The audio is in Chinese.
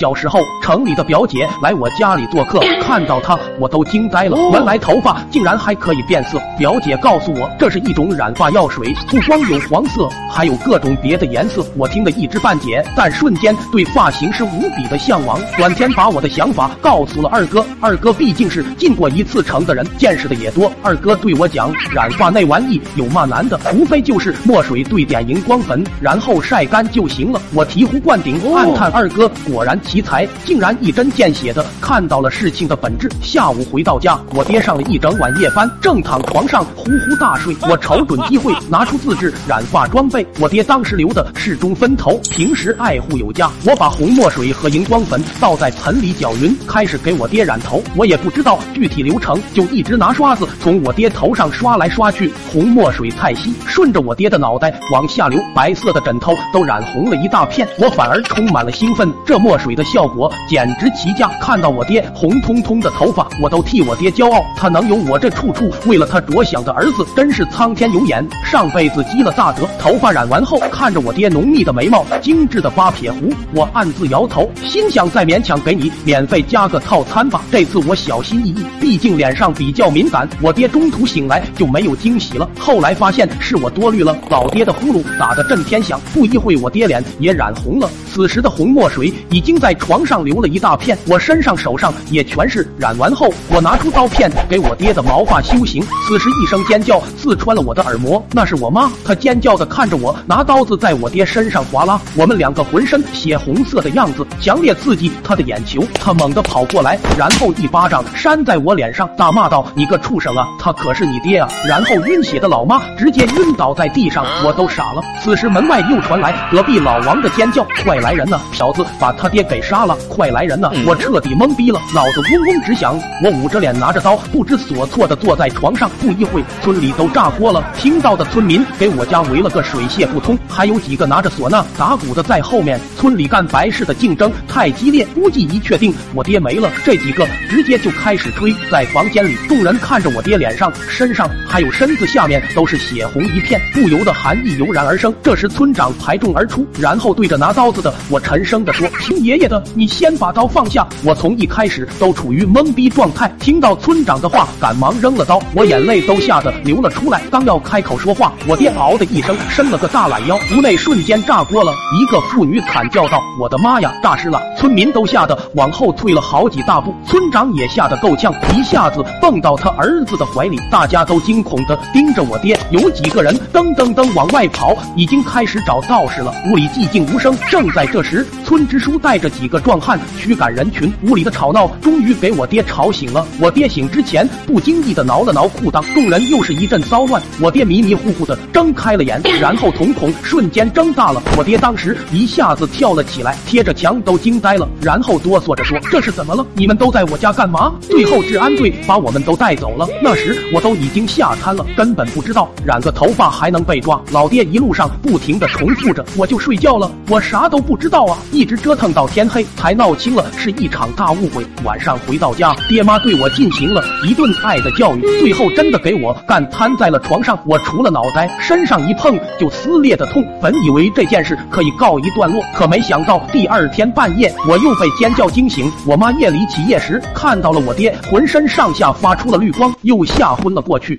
小时候，城里的表姐来我家里做客，看到她我都惊呆了。原来头发竟然还可以变色。表姐告诉我，这是一种染发药水，不光有黄色，还有各种别的颜色。我听得一知半解，但瞬间对发型是无比的向往。转天把我的想法告诉了二哥，二哥毕竟是进过一次城的人，见识的也多。二哥对我讲，染发那玩意有嘛难的，无非就是墨水兑点荧光粉，然后晒干就行了。我醍醐灌顶，暗叹二哥果然奇才，竟然一针见血的看到了事情的本质。下午回到家，我爹上了一整晚夜班，正躺床上呼呼大睡。我瞅准机会，拿出自制染发装备。我爹当时留的是中分头，平时爱护有加。我把红墨水和荧光粉倒在盆里搅匀，开始给我爹染头。我也不知道具体流程，就一直拿刷子从我爹头上刷来刷去。红墨水太稀，顺着我爹的脑袋往下流，白色的枕头都染红了一大片。我反而充满了兴奋，这墨水的效果简直奇佳。看到我爹红彤彤的头发，我都替我爹骄傲。他能有我这处处为了他着想的儿子，真是苍天有眼，上辈子积了大德。头发染完后，看着我爹浓密的眉毛、精致的八撇胡，我暗自摇头，心想再勉强给你免费加个套餐吧。这次我小心翼翼，毕竟脸上比较敏感。我爹中途醒来就没有惊喜了，后来发现是我多虑了。老爹的呼噜打得震天响，不一会我爹脸也染红了。此时的红墨水已经在床上流了一大片，我身上手上也全是。染完后，我拿出刀片给我爹的毛发修行。此时一声尖叫刺穿了我的耳膜，那是我妈，她尖叫的看着我拿刀子在我爹身上划拉，我们两个浑身血红色的样子强烈刺激他的眼球，他猛地跑过来，然后一巴掌扇在我脸上，大骂道：“你个畜生啊，他可是你爹啊！”然后晕血的老妈直接晕倒在地上，我都傻了。此时门外又传来隔壁老王的尖叫：“快！”来人呐！小子把他爹给杀了！快来人呐！我彻底懵逼了，脑子嗡嗡直响。我捂着脸，拿着刀，不知所措的坐在床上。不一会，村里都炸锅了。听到的村民给我家围了个水泄不通，还有几个拿着唢呐、打鼓的在后面。村里干白事的竞争太激烈，估计一确定我爹没了，这几个直接就开始吹。在房间里，众人看着我爹脸上、身上还有身子下面都是血红一片，不由得寒意油然而生。这时，村长排众而出，然后对着拿刀子的。我沉声的说：“听爷爷的，你先把刀放下。”我从一开始都处于懵逼状态，听到村长的话，赶忙扔了刀，我眼泪都吓得流了出来。刚要开口说话，我爹嗷的一声伸了个大懒腰，屋内瞬间炸锅了。一个妇女惨叫道：“我的妈呀，诈尸了！”村民都吓得往后退了好几大步，村长也吓得够呛，一下子蹦到他儿子的怀里。大家都惊恐地盯着我爹，有几个人噔噔噔往外跑，已经开始找道士了。屋里寂静无声，正在。这时，村支书带着几个壮汉驱赶人群，屋里的吵闹终于给我爹吵醒了。我爹醒之前，不经意的挠了挠裤裆，众人又是一阵骚乱。我爹迷迷糊糊的睁开了眼，然后瞳孔瞬间睁大了。我爹当时一下子跳了起来，贴着墙都惊呆了，然后哆嗦着说：“这是怎么了？你们都在我家干嘛？”最后治安队把我们都带走了。那时我都已经吓瘫了，根本不知道染个头发还能被抓。老爹一路上不停的重复着：“我就睡觉了，我啥都不。”知道啊，一直折腾到天黑才闹清了，是一场大误会。晚上回到家，爹妈对我进行了一顿爱的教育，最后真的给我干瘫在了床上。我除了脑袋，身上一碰就撕裂的痛。本以为这件事可以告一段落，可没想到第二天半夜，我又被尖叫惊醒。我妈夜里起夜时看到了我爹浑身上下发出了绿光，又吓昏了过去。